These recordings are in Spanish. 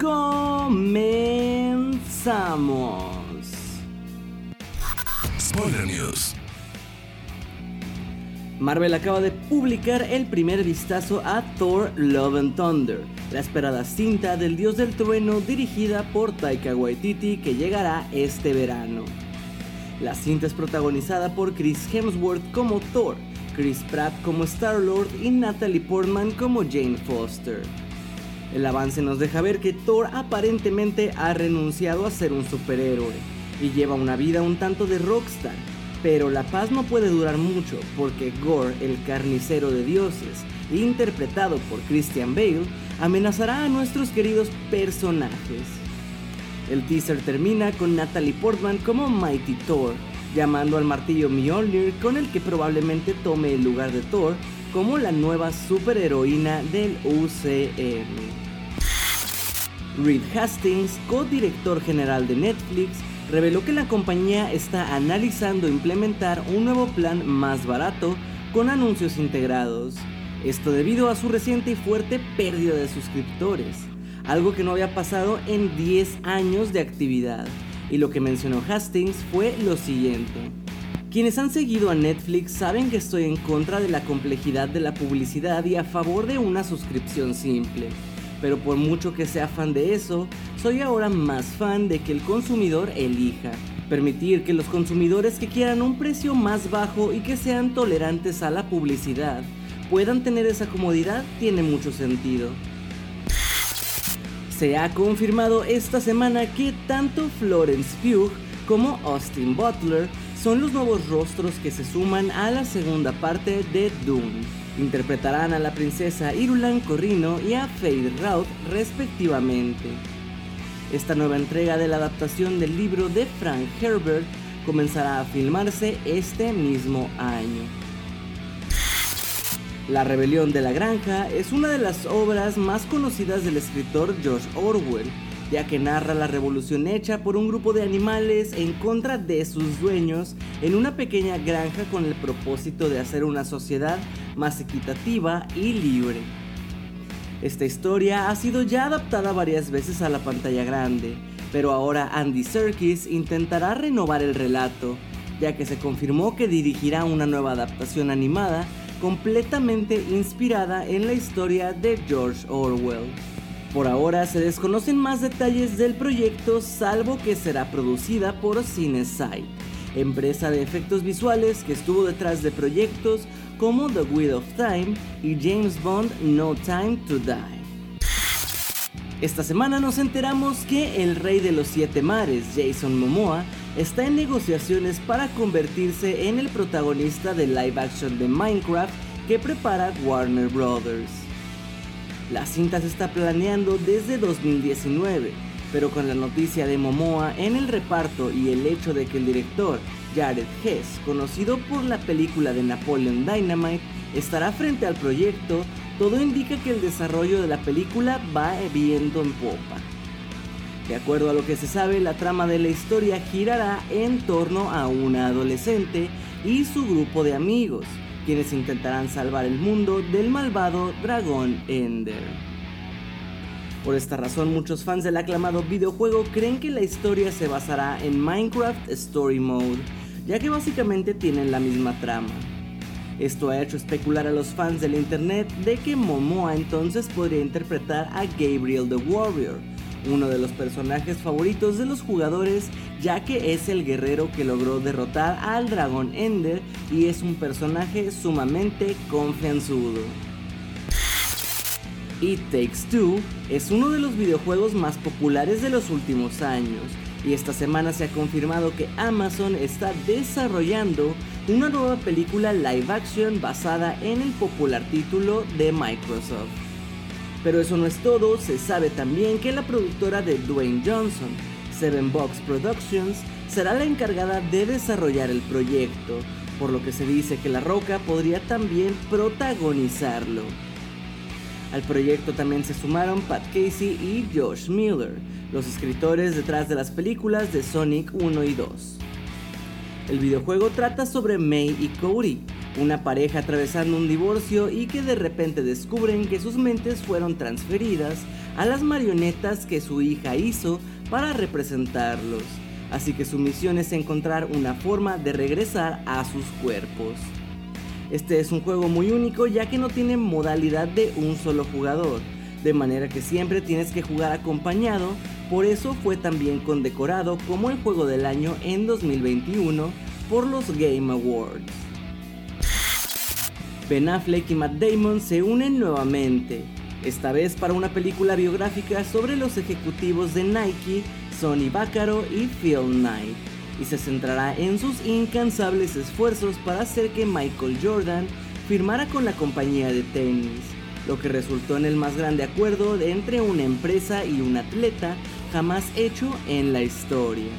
comenzamos. Spoiler News. Marvel acaba de publicar el primer vistazo a Thor Love and Thunder, la esperada cinta del dios del trueno dirigida por Taika Waititi que llegará este verano. La cinta es protagonizada por Chris Hemsworth como Thor, Chris Pratt como Star-Lord y Natalie Portman como Jane Foster. El avance nos deja ver que Thor aparentemente ha renunciado a ser un superhéroe y lleva una vida un tanto de rockstar, pero la paz no puede durar mucho porque Gore, el carnicero de dioses, interpretado por Christian Bale, amenazará a nuestros queridos personajes. El teaser termina con Natalie Portman como Mighty Thor, llamando al martillo Mjolnir con el que probablemente tome el lugar de Thor como la nueva superheroína del UCM. Reed Hastings, co-director general de Netflix, reveló que la compañía está analizando implementar un nuevo plan más barato con anuncios integrados. Esto debido a su reciente y fuerte pérdida de suscriptores, algo que no había pasado en 10 años de actividad. Y lo que mencionó Hastings fue lo siguiente. Quienes han seguido a Netflix saben que estoy en contra de la complejidad de la publicidad y a favor de una suscripción simple pero por mucho que sea fan de eso, soy ahora más fan de que el consumidor elija. Permitir que los consumidores que quieran un precio más bajo y que sean tolerantes a la publicidad puedan tener esa comodidad tiene mucho sentido. Se ha confirmado esta semana que tanto Florence Pugh como Austin Butler son los nuevos rostros que se suman a la segunda parte de Dune. Interpretarán a la princesa Irulan Corrino y a Fade Raut respectivamente. Esta nueva entrega de la adaptación del libro de Frank Herbert comenzará a filmarse este mismo año. La rebelión de la granja es una de las obras más conocidas del escritor George Orwell, ya que narra la revolución hecha por un grupo de animales en contra de sus dueños en una pequeña granja con el propósito de hacer una sociedad más equitativa y libre. Esta historia ha sido ya adaptada varias veces a la pantalla grande, pero ahora Andy Serkis intentará renovar el relato, ya que se confirmó que dirigirá una nueva adaptación animada completamente inspirada en la historia de George Orwell. Por ahora se desconocen más detalles del proyecto salvo que será producida por CineSight, empresa de efectos visuales que estuvo detrás de proyectos como The Wheel of Time y James Bond No Time to Die. Esta semana nos enteramos que el rey de los siete mares, Jason Momoa, está en negociaciones para convertirse en el protagonista del live action de Minecraft que prepara Warner Brothers. La cinta se está planeando desde 2019, pero con la noticia de Momoa en el reparto y el hecho de que el director Jared Hess, conocido por la película de Napoleon Dynamite, estará frente al proyecto, todo indica que el desarrollo de la película va viendo en popa. De acuerdo a lo que se sabe, la trama de la historia girará en torno a una adolescente y su grupo de amigos, quienes intentarán salvar el mundo del malvado dragón Ender. Por esta razón, muchos fans del aclamado videojuego creen que la historia se basará en Minecraft Story Mode, ya que básicamente tienen la misma trama. Esto ha hecho especular a los fans del internet de que Momoa entonces podría interpretar a Gabriel the Warrior, uno de los personajes favoritos de los jugadores ya que es el guerrero que logró derrotar al dragón Ender y es un personaje sumamente confianzudo. It Takes Two es uno de los videojuegos más populares de los últimos años y esta semana se ha confirmado que Amazon está desarrollando una nueva película live action basada en el popular título de Microsoft. Pero eso no es todo, se sabe también que la productora de Dwayne Johnson, Seven Box Productions será la encargada de desarrollar el proyecto, por lo que se dice que La Roca podría también protagonizarlo. Al proyecto también se sumaron Pat Casey y Josh Miller, los escritores detrás de las películas de Sonic 1 y 2. El videojuego trata sobre May y Cody, una pareja atravesando un divorcio y que de repente descubren que sus mentes fueron transferidas a las marionetas que su hija hizo para representarlos. Así que su misión es encontrar una forma de regresar a sus cuerpos. Este es un juego muy único ya que no tiene modalidad de un solo jugador, de manera que siempre tienes que jugar acompañado, por eso fue también condecorado como el juego del año en 2021 por los Game Awards. Ben Affleck y Matt Damon se unen nuevamente, esta vez para una película biográfica sobre los ejecutivos de Nike, Sonny Vaccaro y Phil Knight y se centrará en sus incansables esfuerzos para hacer que Michael Jordan firmara con la compañía de tenis, lo que resultó en el más grande acuerdo entre una empresa y un atleta jamás hecho en la historia.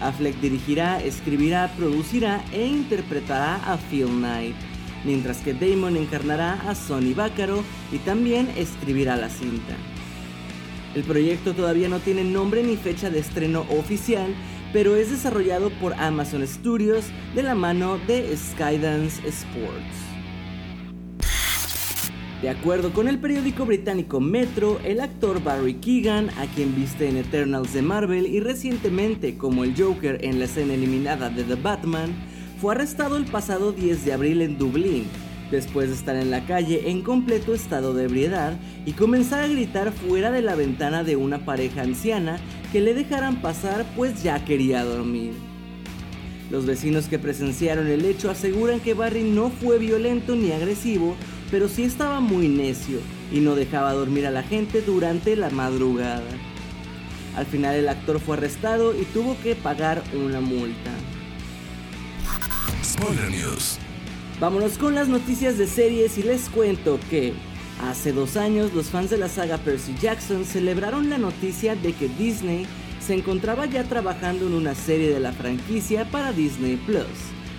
Affleck dirigirá, escribirá, producirá e interpretará a Phil Knight, mientras que Damon encarnará a Sonny Vaccaro y también escribirá la cinta. El proyecto todavía no tiene nombre ni fecha de estreno oficial, pero es desarrollado por Amazon Studios de la mano de Skydance Sports. De acuerdo con el periódico británico Metro, el actor Barry Keegan, a quien viste en Eternals de Marvel y recientemente como el Joker en la escena eliminada de The Batman, fue arrestado el pasado 10 de abril en Dublín, después de estar en la calle en completo estado de ebriedad y comenzar a gritar fuera de la ventana de una pareja anciana que le dejaran pasar pues ya quería dormir. Los vecinos que presenciaron el hecho aseguran que Barry no fue violento ni agresivo, pero sí estaba muy necio y no dejaba dormir a la gente durante la madrugada. Al final el actor fue arrestado y tuvo que pagar una multa. Spoiler News. Vámonos con las noticias de series y les cuento que hace dos años los fans de la saga Percy Jackson celebraron la noticia de que Disney se encontraba ya trabajando en una serie de la franquicia para Disney Plus,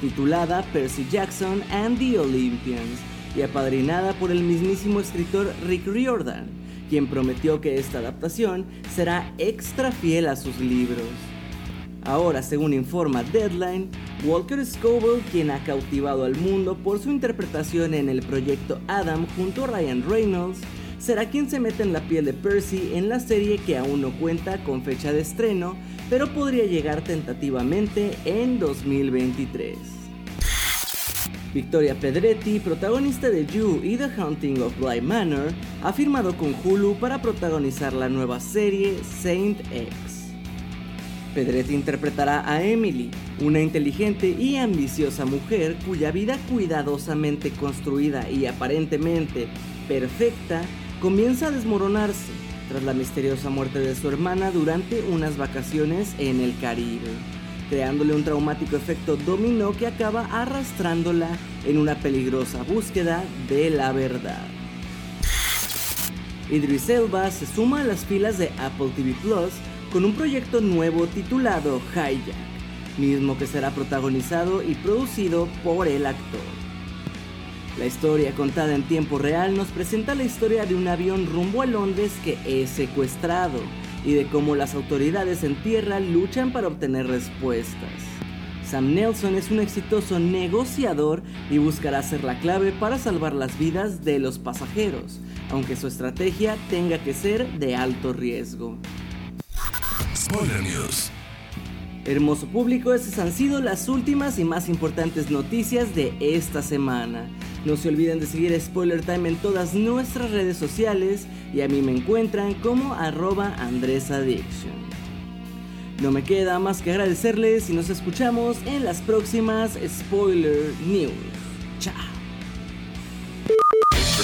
titulada Percy Jackson and the Olympians, y apadrinada por el mismísimo escritor Rick Riordan, quien prometió que esta adaptación será extra fiel a sus libros. Ahora, según informa Deadline, Walker Scoville, quien ha cautivado al mundo por su interpretación en el proyecto Adam junto a Ryan Reynolds, será quien se mete en la piel de Percy en la serie que aún no cuenta con fecha de estreno, pero podría llegar tentativamente en 2023. Victoria Pedretti, protagonista de You y The Haunting of Bly Manor, ha firmado con Hulu para protagonizar la nueva serie Saint X. Pedretti interpretará a Emily, una inteligente y ambiciosa mujer cuya vida cuidadosamente construida y aparentemente perfecta comienza a desmoronarse tras la misteriosa muerte de su hermana durante unas vacaciones en el Caribe, creándole un traumático efecto dominó que acaba arrastrándola en una peligrosa búsqueda de la verdad. Idris Elba se suma a las filas de Apple TV Plus con un proyecto nuevo titulado Hijack, mismo que será protagonizado y producido por el actor. La historia contada en tiempo real nos presenta la historia de un avión rumbo a Londres que es secuestrado y de cómo las autoridades en tierra luchan para obtener respuestas. Sam Nelson es un exitoso negociador y buscará ser la clave para salvar las vidas de los pasajeros, aunque su estrategia tenga que ser de alto riesgo. Spoiler News. Hermoso público, esas han sido las últimas y más importantes noticias de esta semana. No se olviden de seguir Spoiler Time en todas nuestras redes sociales y a mí me encuentran como arroba AndresAddiction. No me queda más que agradecerles y nos escuchamos en las próximas Spoiler News. Chao.